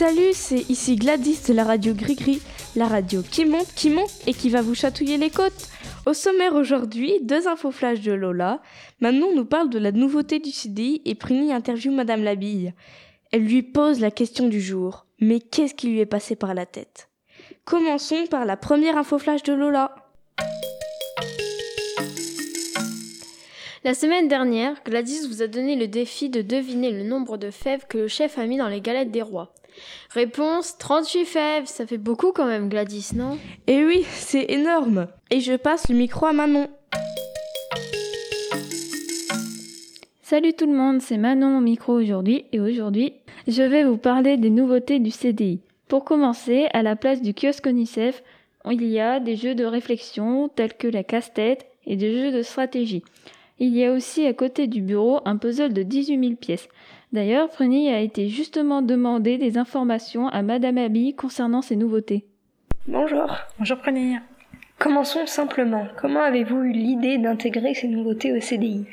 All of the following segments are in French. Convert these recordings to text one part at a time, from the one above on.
salut, c'est ici Gladys de la radio Gris-Gris, la radio qui monte, qui monte et qui va vous chatouiller les côtes. Au sommaire aujourd'hui, deux infos flash de Lola. Manon nous parle de la nouveauté du CDI et Prini interview Madame Labille. Elle lui pose la question du jour. Mais qu'est-ce qui lui est passé par la tête? Commençons par la première info flash de Lola. La semaine dernière, Gladys vous a donné le défi de deviner le nombre de fèves que le chef a mis dans les galettes des rois. Réponse 38 fèves, ça fait beaucoup quand même Gladys, non? Eh oui, c'est énorme. Et je passe le micro à Manon. Salut tout le monde, c'est Manon au micro aujourd'hui et aujourd'hui, je vais vous parler des nouveautés du CDI. Pour commencer, à la place du kiosque Onicef, il y a des jeux de réflexion tels que la casse-tête et des jeux de stratégie. Il y a aussi à côté du bureau un puzzle de 18 000 pièces. D'ailleurs, Prenny a été justement demandé des informations à Madame Abby concernant ces nouveautés. Bonjour. Bonjour Prenny. Commençons simplement. Comment avez-vous eu l'idée d'intégrer ces nouveautés au CDI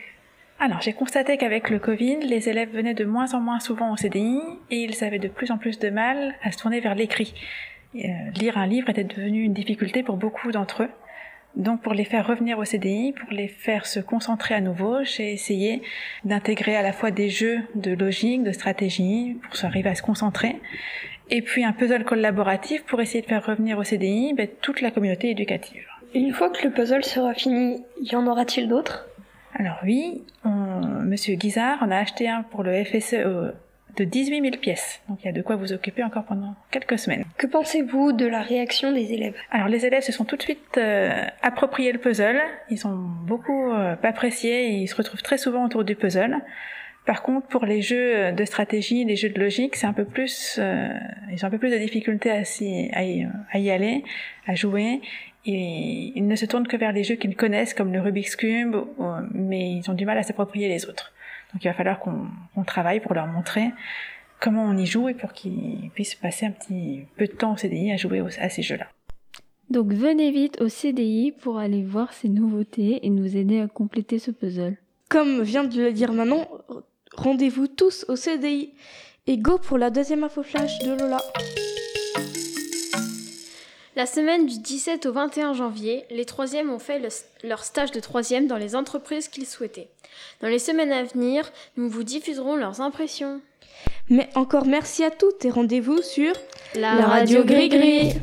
alors, j'ai constaté qu'avec le Covid, les élèves venaient de moins en moins souvent au CDI et ils avaient de plus en plus de mal à se tourner vers l'écrit. Euh, lire un livre était devenu une difficulté pour beaucoup d'entre eux. Donc pour les faire revenir au CDI, pour les faire se concentrer à nouveau, j'ai essayé d'intégrer à la fois des jeux de logique, de stratégie, pour s'arriver à se concentrer, et puis un puzzle collaboratif pour essayer de faire revenir au CDI ben, toute la communauté éducative. une fois que le puzzle sera fini, y en aura-t-il d'autres? Alors oui, Monsieur Guizard en a acheté un pour le FSE de 18 000 pièces. Donc il y a de quoi vous occuper encore pendant quelques semaines. Que pensez-vous de la réaction des élèves? Alors les élèves se sont tout de suite euh, appropriés le puzzle. Ils ont beaucoup euh, apprécié et ils se retrouvent très souvent autour du puzzle. Par contre, pour les jeux de stratégie, les jeux de logique, c'est un peu plus, euh, ils ont un peu plus de difficultés à, à, y, à y aller, à jouer. Et ils ne se tournent que vers les jeux qu'ils connaissent, comme le Rubik's Cube, mais ils ont du mal à s'approprier les autres. Donc il va falloir qu'on travaille pour leur montrer comment on y joue et pour qu'ils puissent passer un petit peu de temps au CDI à jouer à ces jeux-là. Donc venez vite au CDI pour aller voir ces nouveautés et nous aider à compléter ce puzzle. Comme vient de le dire Manon, rendez-vous tous au CDI. Et go pour la deuxième info flash de Lola. La semaine du 17 au 21 janvier, les troisièmes ont fait leur stage de troisième dans les entreprises qu'ils souhaitaient. Dans les semaines à venir, nous vous diffuserons leurs impressions. Mais encore merci à toutes et rendez-vous sur la, radio Gris Gris.